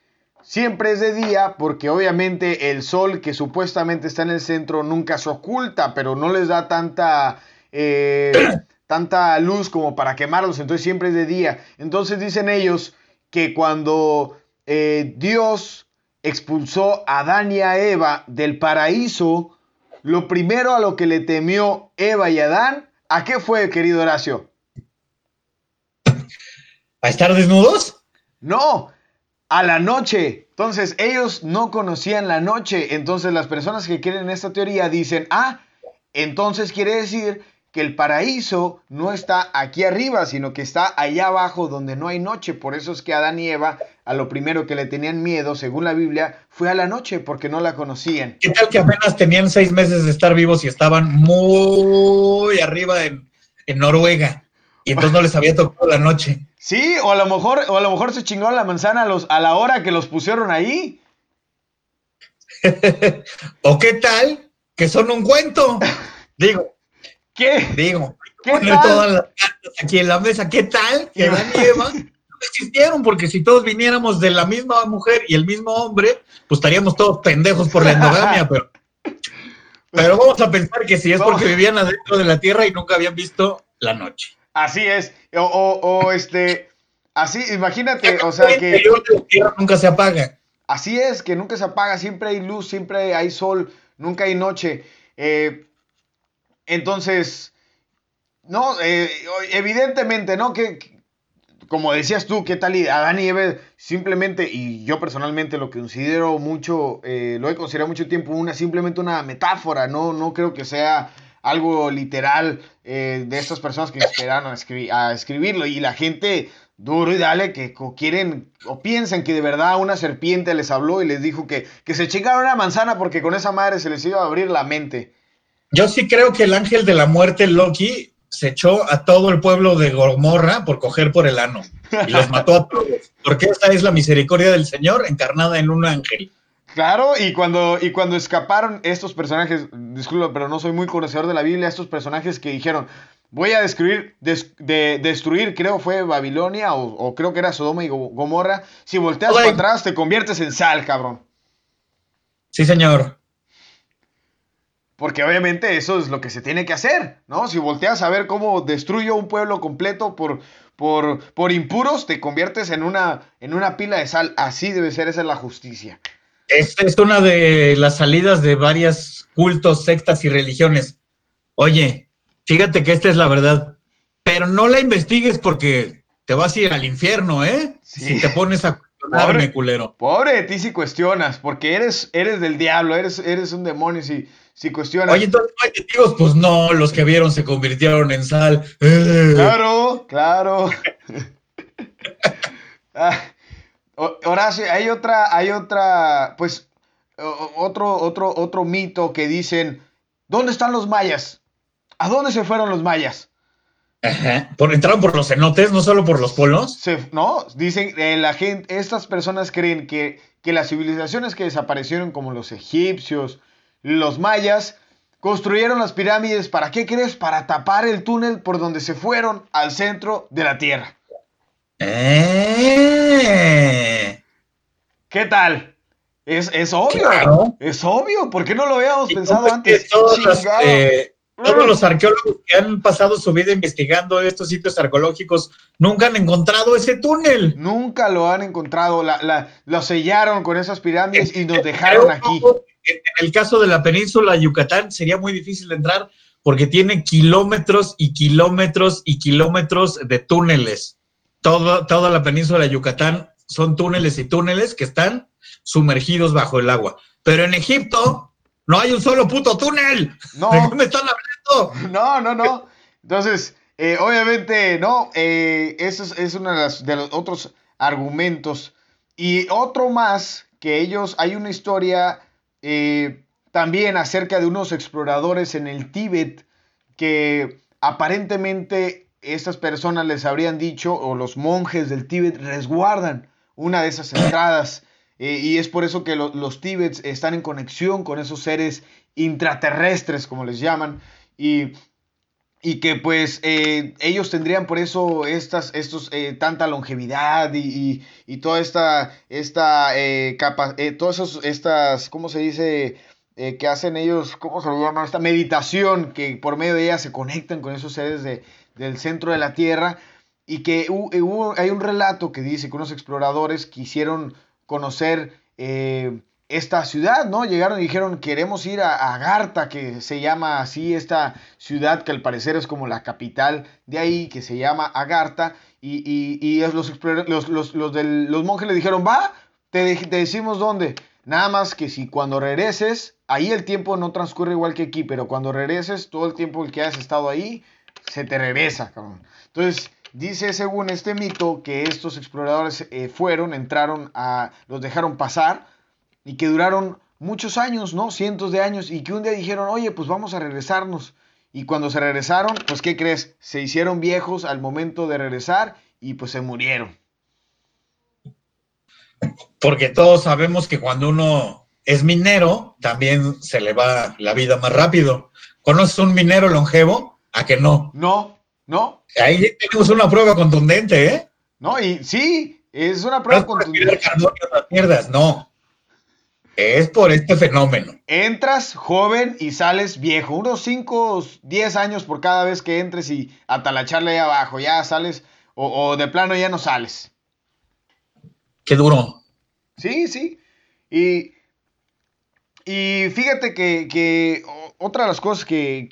Siempre es de día porque obviamente el sol que supuestamente está en el centro nunca se oculta, pero no les da tanta, eh, tanta luz como para quemarlos, entonces siempre es de día. Entonces dicen ellos que cuando eh, Dios expulsó a Adán y a Eva del paraíso, lo primero a lo que le temió Eva y Adán, ¿a qué fue, querido Horacio? ¿A estar desnudos? No, a la noche. Entonces, ellos no conocían la noche. Entonces, las personas que creen en esta teoría dicen, ah, entonces quiere decir que el paraíso no está aquí arriba, sino que está allá abajo donde no hay noche. Por eso es que Adán y Eva, a lo primero que le tenían miedo, según la Biblia, fue a la noche, porque no la conocían. ¿Qué tal que apenas tenían seis meses de estar vivos y estaban muy arriba en, Noruega? Y entonces no les había tocado la noche. Sí, o a lo mejor, o a lo mejor se chingó la manzana a, los, a la hora que los pusieron ahí. ¿O qué tal que son un cuento? Digo, ¿Qué? Digo, ¿Qué poner todas las cartas aquí en la mesa. ¿Qué tal? Que Adán y Eva no existieron, porque si todos viniéramos de la misma mujer y el mismo hombre, pues estaríamos todos pendejos por la endogamia, pero, pero vamos a pensar que si es porque vivían adentro de la tierra y nunca habían visto la noche. Así es, o, o, este, así, imagínate, o sea que... Nunca se apaga. Así es, que nunca se apaga, siempre hay luz, siempre hay sol, nunca hay noche. Eh, entonces, no, eh, evidentemente, ¿no? Que, como decías tú, ¿qué tal? Y Adán y Eva simplemente, y yo personalmente lo considero mucho, eh, lo he considerado mucho tiempo, una, simplemente una metáfora, no, no creo que sea algo literal eh, de estas personas que esperaron a, escribirlo. Y la gente, duro y dale, que quieren o piensan que de verdad una serpiente les habló y les dijo que, que se chingaron una manzana porque con esa madre se les iba a abrir la mente. Yo sí creo que el ángel de la muerte, Loki, se echó a todo el pueblo de Gomorra por coger por el ano y los mató a todos. Porque esta es la misericordia del Señor encarnada en un ángel. Claro, y cuando, y cuando escaparon estos personajes, disculpa, pero no soy muy conocedor de la Biblia, estos personajes que dijeron, voy a destruir, de, destruir creo fue Babilonia o, creo que era Sodoma y Gomorra, si volteas para atrás te conviertes en sal, cabrón. Sí, señor. Porque obviamente eso es lo que se tiene que hacer, ¿no? Si volteas a ver cómo destruyo un pueblo completo por, por, por impuros, te conviertes en una, en una pila de sal. Así debe ser, esa es la justicia. Esta es una de las salidas de varias cultos, sectas y religiones. Oye, fíjate que esta es la verdad, pero no la investigues porque te vas a ir al infierno, ¿eh? Si te pones a cuestionarme, culero. Pobre de ti si cuestionas, porque eres, eres del diablo, eres, eres un demonio si si cuestionas. Oye, entonces no hay testigos, pues no, los que vieron se convirtieron en sal. Claro, claro. Ah, Horacio, hay otra, hay otra, pues, otro, otro, otro mito que dicen, ¿dónde están los mayas? ¿A dónde se fueron los mayas? Ajá. ¿Por, ¿Entraron por los cenotes, no solo por los polos? no, dicen, eh, la gente, estas personas creen que, que las civilizaciones que desaparecieron, como los egipcios, los mayas construyeron las pirámides, ¿para qué crees? Para tapar el túnel por donde se fueron al centro de la Tierra. Eh. ¿Qué tal? Es, obvio. Es obvio. ¿Por qué no lo habíamos pensado antes? Todos, eh, todos los arqueólogos que han pasado su vida investigando estos sitios arqueológicos nunca han encontrado ese túnel. Nunca lo han encontrado. La, lo sellaron con esas pirámides y nos dejaron aquí en el caso de la península Yucatán sería muy difícil de entrar porque tiene kilómetros y kilómetros y kilómetros de túneles. Todo, toda la península de Yucatán son túneles y túneles que están sumergidos bajo el agua. Pero en Egipto no hay un solo puto túnel. No. ¿De qué me están hablando? No, no, no. Entonces, eh, obviamente, no, eh, eso es, uno de, de los otros argumentos. Y otro más, que ellos, hay una historia eh, también acerca de unos exploradores en el Tíbet que aparentemente estas personas les habrían dicho, o los monjes del Tíbet resguardan una de esas entradas. Eh, y es por eso que los Tíbets están en conexión con esos seres intraterrestres, como les llaman. Y y que pues eh, ellos tendrían por eso estas, estos, eh, tanta longevidad y, toda esta, esta capa, todas estas, ¿cómo se dice? que hacen ellos, ¿cómo se llama? Esta meditación que por medio de ella se conectan con esos seres de, del centro de la Tierra y que hay un relato que dice que unos exploradores quisieron conocer esta ciudad, ¿no? Llegaron y dijeron, queremos ir a Agartha, que se llama así esta ciudad, que al parecer es como la capital de ahí, que se llama Agartha, y, y, y los, los, los, los, monjes le dijeron, va, te, te decimos dónde. Nada más que si cuando regreses, ahí el tiempo no transcurre igual que aquí, pero cuando regreses, todo el tiempo que has estado ahí, se te regresa, cabrón. Entonces, dice según este mito que estos exploradores eh, fueron, entraron a, los dejaron pasar y que duraron muchos años, ¿no? Cientos de años y que un día dijeron, oye, pues vamos a regresarnos. Y cuando se regresaron, pues ¿qué crees? Se hicieron viejos al momento de regresar y pues se murieron. Porque todos sabemos que cuando uno es minero, también se le va la vida más rápido. ¿Conoces un minero longevo? ¿A que no? No, no. Ahí tenemos una prueba contundente, ¿eh? No, y sí, es una prueba no contundente. mierdas, no. Es por este fenómeno. Entras joven y sales viejo. Unos 5, 10 años por cada vez que entres y atalacharle ahí abajo. Ya sales, o, o de plano ya no sales. Qué duro. Sí, sí. Y, y fíjate que, otra de las cosas que,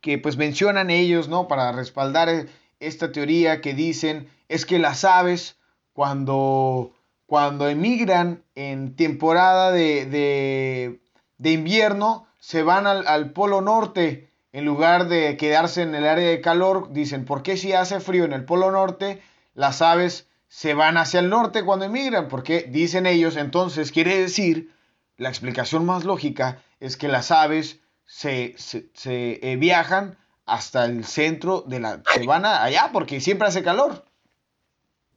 que, pues mencionan ellos, ¿no? Para respaldar esta teoría que dicen es que las aves cuando, cuando emigran en temporada de, de, invierno se van al, al, polo norte en lugar de quedarse en el área de calor. Dicen, ¿por qué si hace frío en el polo norte las aves se van hacia el norte cuando emigran, porque dicen ellos, entonces quiere decir, la explicación más lógica es que las aves se, eh, viajan hasta el centro de la... se van allá porque siempre hace calor.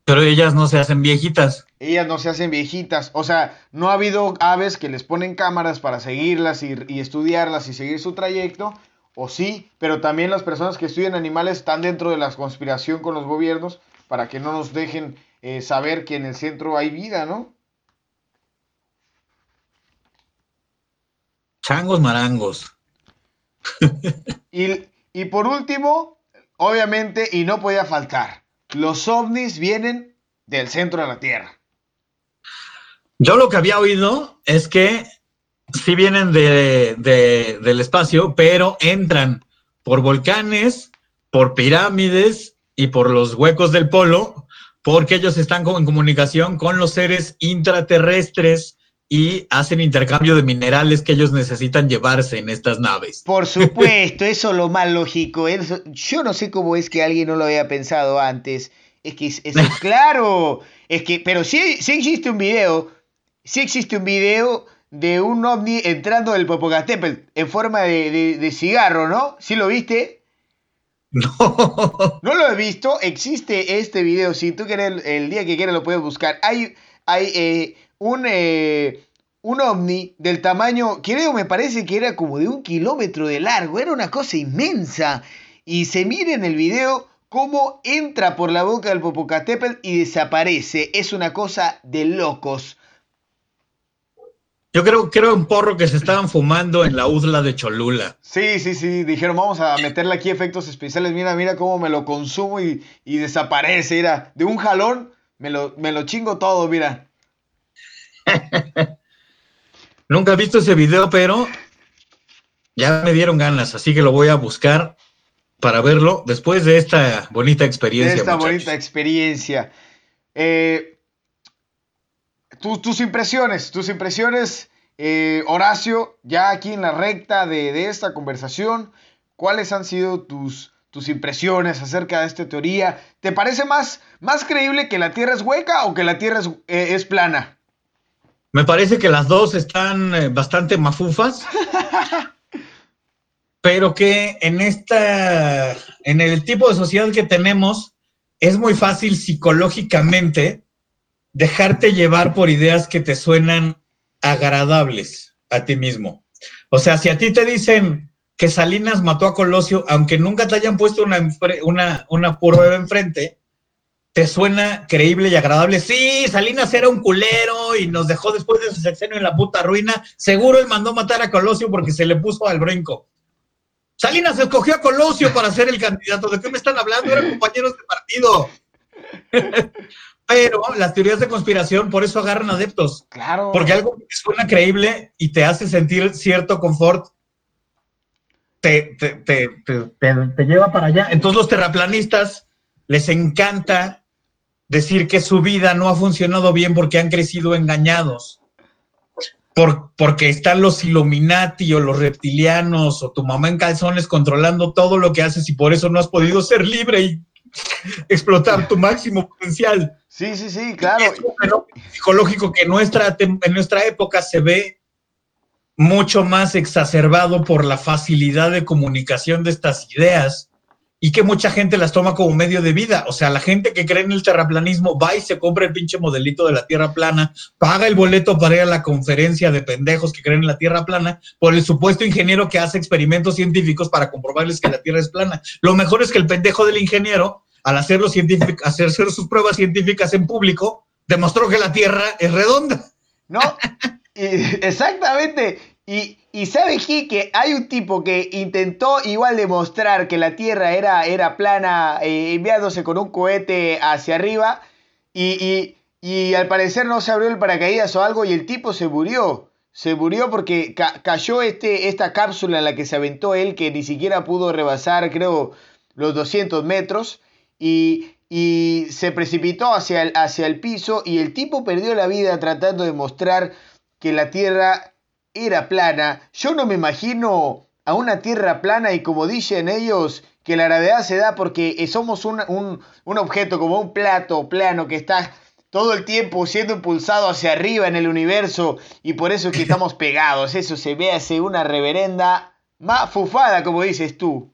Pero ellas no se hacen viejitas. Ellas no se hacen viejitas. O sea, no ha habido aves que les ponen cámaras para seguirlas y, y estudiarlas y seguir su trayecto. O sí, pero también las personas que estudian animales están dentro de la conspiración con los gobiernos para que no nos dejen eh, saber que en el centro hay vida, ¿no? Changos marangos. Y, y por último, obviamente, y no podía faltar, los ovnis vienen del centro de la Tierra. Yo lo que había oído es que sí vienen de, del espacio, pero entran por volcanes, por pirámides y por los huecos del polo, porque ellos están en comunicación con los seres intraterrestres y hacen intercambio de minerales que ellos necesitan llevarse en estas naves. Por supuesto, eso es lo más lógico. yo no sé cómo es que alguien no lo había pensado antes. Es que eso es claro. Es que, pero sí, sí existe un video, sí existe un video de un ovni entrando del Popocatépetl en forma de, de cigarro, ¿no? ¿Sí lo viste? No. No lo he visto. Existe este video. Si tú quieres, el día que quieras lo puedes buscar. Hay, hay eh, un, eh, un ovni del tamaño, creo, me parece que era como de un kilómetro de largo. Era una cosa inmensa. Y se mire en el video cómo entra por la boca del Popocatépetl y desaparece. Es una cosa de locos. Yo creo que era un porro que se estaban fumando en la UDLA de Cholula. Sí, sí, sí. Dijeron, vamos a meterle aquí efectos especiales. Mira, mira cómo me lo consumo y, desaparece. Mira, de un jalón me lo, me lo chingo todo, mira. Nunca he visto ese video, pero ya me dieron ganas, así que lo voy a buscar para verlo después de esta bonita experiencia. esta bonita experiencia. Eh, tus impresiones, tus impresiones, eh, Horacio, ya aquí en la recta de, esta conversación, ¿cuáles han sido tus, tus impresiones acerca de esta teoría? ¿Te parece más, más creíble que la Tierra es hueca o que la Tierra es, eh, es plana? Me parece que las dos están eh, bastante mafufas. pero que en esta, en el tipo de sociedad que tenemos, es muy fácil psicológicamente dejarte llevar por ideas que te suenan agradables a ti mismo. O sea, si a ti te dicen que Salinas mató a Colosio, aunque nunca te hayan puesto una, una, una prueba enfrente, te suena creíble y agradable. Sí, Salinas era un culero y nos dejó después de su sexenio en la puta ruina. Seguro él mandó matar a Colosio porque se le puso al brinco. Salinas escogió a Colosio para ser el candidato. ¿De qué me están hablando? Eran compañeros de partido. Pero las teorías de conspiración por eso agarran adeptos. Claro. Porque algo que suena creíble y te hace sentir cierto confort, te, lleva para allá. Entonces los terraplanistas les encanta decir que su vida no ha funcionado bien porque han crecido engañados. Por, porque están los Illuminati o los reptilianos o tu mamá en calzones controlando todo lo que haces y por eso no has podido ser libre y explotar tu máximo potencial. Sí, sí, sí, claro. Es psicológico que nuestra, en nuestra época se ve mucho más exacerbado por la facilidad de comunicación de estas ideas y que mucha gente las toma como medio de vida. O sea, la gente que cree en el terraplanismo va y se compra el pinche modelito de la Tierra plana, paga el boleto para ir a la conferencia de pendejos que creen en la Tierra plana por el supuesto ingeniero que hace experimentos científicos para comprobarles que la Tierra es plana. Lo mejor es que el pendejo del ingeniero, al hacer sus pruebas científicas en público, demostró que la Tierra es redonda. No, exactamente. Y, y sabe que hay un tipo que intentó igual demostrar que la Tierra era, era plana eh, enviándose con un cohete hacia arriba y, y, al parecer no se abrió el paracaídas o algo y el tipo se murió. Se murió porque cayó este, esta cápsula en la que se aventó él que ni siquiera pudo rebasar creo los 200 metros y, y se precipitó hacia el, hacia el piso y el tipo perdió la vida tratando de mostrar que la Tierra era plana, yo no me imagino a una tierra plana y como dicen ellos, que la gravedad se da porque somos un, un, objeto como un plato plano que está todo el tiempo siendo impulsado hacia arriba en el universo y por eso es que estamos pegados. Eso se ve hace una reverenda mafufada, como dices tú.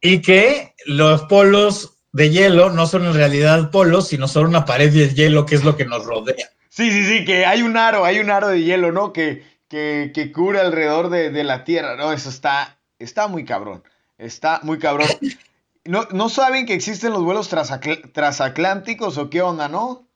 Y que los polos de hielo no son en realidad polos, sino son una pared de hielo que es lo que nos rodea. Sí, sí, sí, que hay un aro, hay un aro de hielo, ¿no? Que, que, que cubre alrededor de, la Tierra, ¿no? Eso está, está muy cabrón. Está muy cabrón. ¿No, ¿No saben que existen los vuelos transatlánticos o qué onda, no?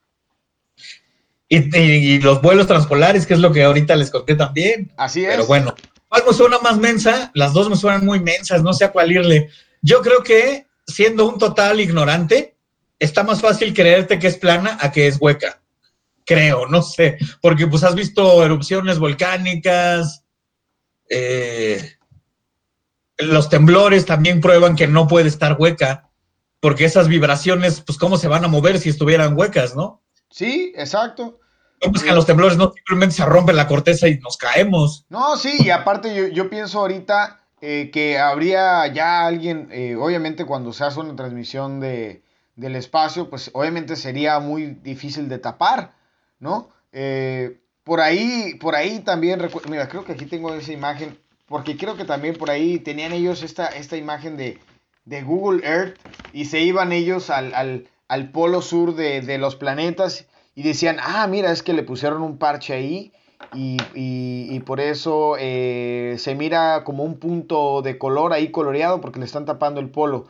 Y, los vuelos transpolares, que es lo que ahorita les conté también. Así es. Pero bueno, ¿cuál me suena más mensa? Las dos me suenan muy mensas, no sé a cuál irle. Yo creo que, siendo un total ignorante, está más fácil creerte que es plana a que es hueca creo, no sé, porque pues has visto erupciones volcánicas, eh, los temblores también prueban que no puede estar hueca, porque esas vibraciones, pues cómo se van a mover si estuvieran huecas, ¿no? Sí, exacto. Pues que los temblores no simplemente se rompe la corteza y nos caemos. No, sí, y aparte yo, pienso ahorita eh, que habría ya alguien, eh, obviamente cuando se hace una transmisión de, del espacio, pues obviamente sería muy difícil de tapar ¿no? Eh, por ahí, por ahí también, mira, creo que aquí tengo esa imagen, porque creo que también por ahí tenían ellos esta, esta imagen de, Google Earth y se iban ellos al, polo sur de, los planetas y decían, ah, mira, es que le pusieron un parche ahí y, por eso eh, se mira como un punto de color ahí coloreado porque le están tapando el polo.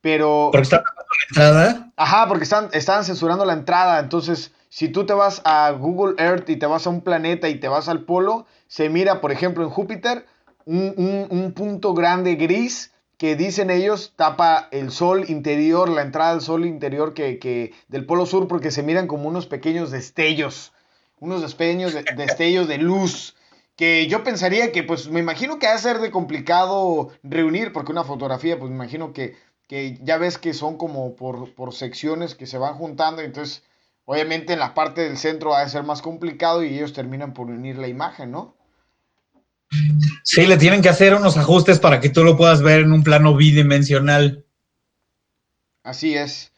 Pero... ¿Porque están tapando la entrada? Ajá, porque están, están censurando la entrada, entonces si tú te vas a Google Earth y te vas a un planeta y te vas al polo, se mira, por ejemplo, en Júpiter, un, punto grande gris que dicen ellos tapa el sol interior, la entrada del sol interior que, del polo sur, porque se miran como unos pequeños destellos, unos pequeños destellos de luz, que yo pensaría que, pues me imagino que va a ser de complicado reunir, porque una fotografía, pues me imagino que, que ya ves que son como por, por secciones que se van juntando, entonces Obviamente en la parte del centro va a ser más complicado y ellos terminan por unir la imagen, ¿no? Sí, le tienen que hacer unos ajustes para que tú lo puedas ver en un plano bidimensional. Así es.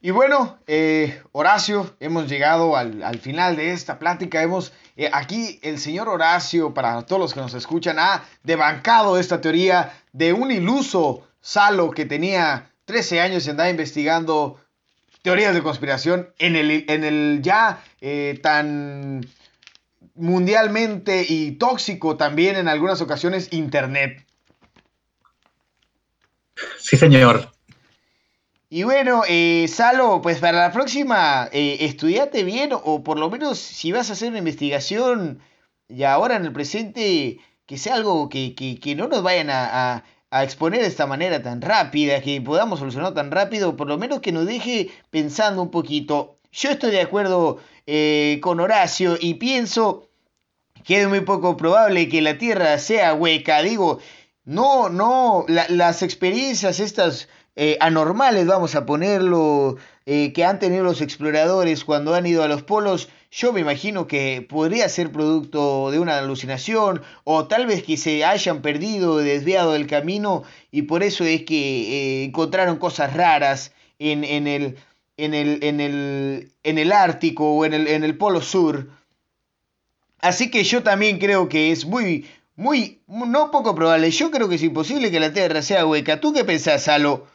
Y bueno, eh, Horacio, hemos llegado al, final de esta plática. Hemos, eh, aquí el señor Horacio, para todos los que nos escuchan, ha debancado esta teoría de un iluso Salo que tenía 13 años y andaba investigando teorías de conspiración en el, en el ya eh, tan mundialmente y tóxico también en algunas ocasiones Internet. Sí, señor. Y bueno, eh, Salo, pues para la próxima, eh, estudiate bien o por lo menos si vas a hacer una investigación y ahora en el presente, que sea algo que, no nos vayan a, a exponer de esta manera tan rápida, que podamos solucionar tan rápido, por lo menos que nos deje pensando un poquito. Yo estoy de acuerdo eh, con Horacio y pienso que es muy poco probable que la Tierra sea hueca. Digo, no, no, las experiencias estas eh, anormales, vamos a ponerlo, eh, que han tenido los exploradores cuando han ido a los polos, yo me imagino que podría ser producto de una alucinación o tal vez que se hayan perdido, desviado del camino y por eso es que eh, encontraron cosas raras en, en, el, en, el, en, el, en el Ártico o en el, en el Polo Sur. Así que yo también creo que es muy, muy, no poco probable. Yo creo que es imposible que la Tierra sea hueca. ¿Tú qué pensás, Salo?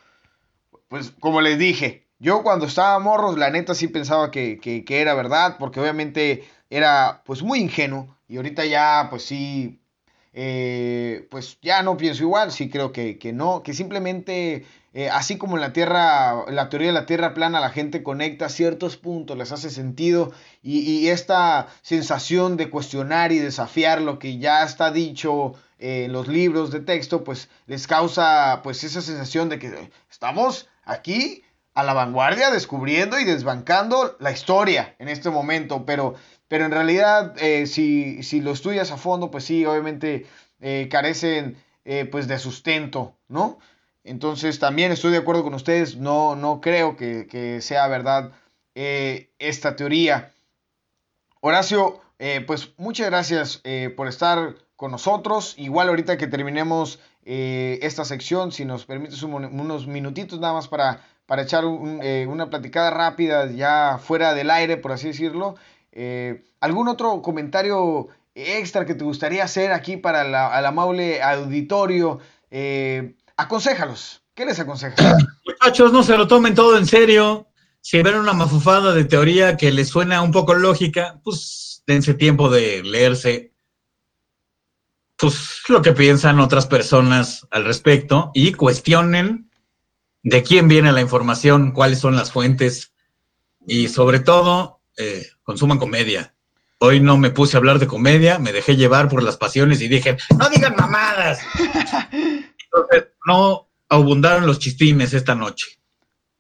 Pues como les dije, yo cuando estaba morros, la neta sí pensaba que, era verdad, porque obviamente era pues muy ingenuo. Y ahorita ya pues sí, eh, pues ya no pienso igual, sí creo que, no, que simplemente eh, así como en la Tierra, la teoría de la Tierra plana, la gente conecta ciertos puntos, les hace sentido y, esta sensación de cuestionar y desafiar lo que ya está dicho eh, en los libros de texto, pues les causa pues esa sensación de que estamos aquí a la vanguardia, descubriendo y desbancando la historia en este momento, pero, pero en realidad eh, si, si, lo estudias a fondo, pues sí, obviamente eh, carecen eh, pues de sustento, ¿no? Entonces también estoy de acuerdo con ustedes, no, no creo que, que sea verdad esta teoría. Horacio, pues muchas gracias por estar con nosotros. Igual ahorita que terminemos esta sección, si nos permites unos minutitos nada más para para echar eh, una platicada rápida ya fuera del aire, por así decirlo. Eh, ¿Algún otro comentario extra que te gustaría hacer aquí para la, el amable auditorio? Eh, aconsejalos. ¿Qué les aconsejas? Muchachos, no se lo tomen todo en serio. Si ven una mafufada de teoría que les suena un poco lógica, pues dense tiempo de leerse pues, lo que piensan otras personas al respecto y cuestionen de quién viene la información, cuáles son las fuentes y sobre todo eh, consuman comedia. Hoy no me puse a hablar de comedia, me dejé llevar por las pasiones y dije, no digan mamadas. Entonces, no abundaron los chistines esta noche.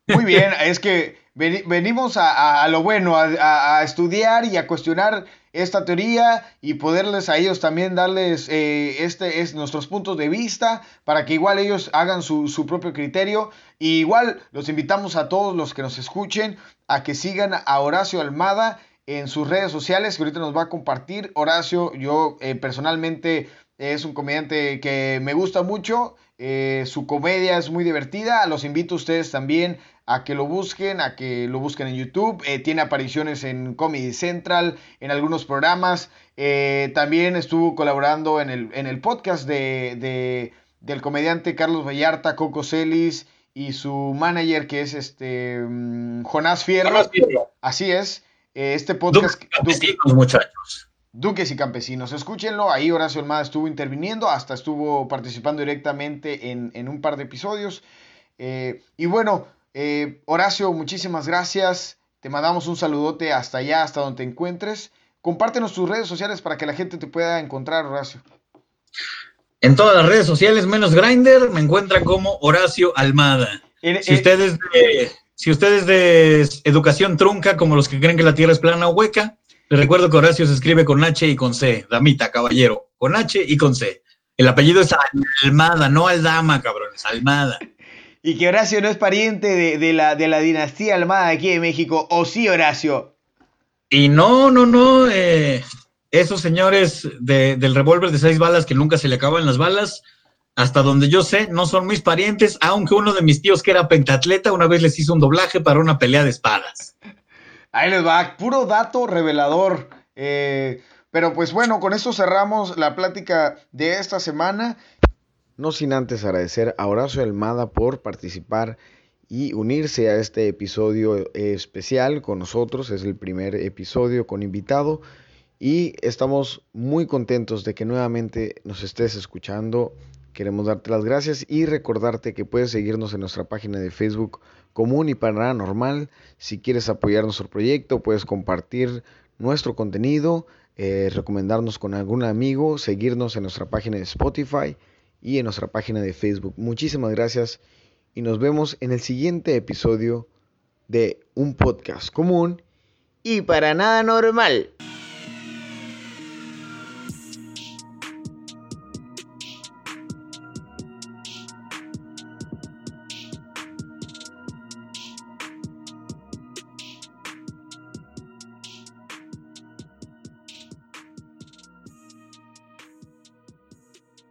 Muy bien, es que venimos a, lo bueno, a, estudiar y a cuestionar esta teoría y poderles a ellos también darles eh, este es nuestros puntos de vista para que igual ellos hagan su, su, propio criterio. Y igual los invitamos a todos los que nos escuchen a que sigan a Horacio Almada en sus redes sociales que ahorita nos va a compartir. Horacio yo eh, personalmente es un comediante que me gusta mucho eh, su comedia es muy divertida los invito a ustedes también a que lo busquen, a que lo busquen en YouTube. Eh, tiene apariciones en Comedy Central, en algunos programas. Eh, también estuvo colaborando en el, en el podcast de, del comediante Carlos Vallarta, Coco Celis y su manager que es este mm, Jonás Fierro. Así es. Eh, este podcast... Duques, muchachos. Duques y campesinos. Escúchenlo. Ahí Horacio Almada estuvo interviniendo, hasta estuvo participando directamente en, en un par de episodios. y bueno, eh, Horacio, muchísimas gracias. Te mandamos un saludote hasta allá, hasta donde te encuentres. Compártenos tus redes sociales para que la gente te pueda encontrar, Horacio. En todas las redes sociales, menos Grinder, me encuentran como Horacio Almada. si, ustedes de, si ustedes de educación trunca, como los que creen que la Tierra es plana o hueca, les recuerdo que Horacio se escribe con H y con C, damita, caballero, con H y con C. El apellido es Almada, no Aldama, cabrones, Almada y que Horacio no es pariente de, la, de la dinastía Almada aquí de México. ¿O sí, Horacio? Y no, no, no. Eh, esos señores del revólver de seis balas que nunca se le acaban las balas, hasta donde yo sé, no son mis parientes, aunque uno de mis tíos que era pentatleta una vez les hizo un doblaje para una pelea de espadas. Ahí les va, puro dato revelador. Eh, pero pues bueno, con eso cerramos la plática de esta semana. No sin antes agradecer a Horacio Almada por participar y unirse a este episodio especial con nosotros. Es el primer episodio con invitado y estamos muy contentos de que nuevamente nos estés escuchando. Queremos darte las gracias y recordarte que puedes seguirnos en nuestra página de Facebook Común y Paranormal. Si quieres apoyar nuestro proyecto, puedes compartir nuestro contenido, eh, recomendarnos con algún amigo, seguirnos en nuestra página de Spotify y en nuestra página de Facebook. Muchísimas gracias y nos vemos en el siguiente episodio de un podcast común y para nada normal.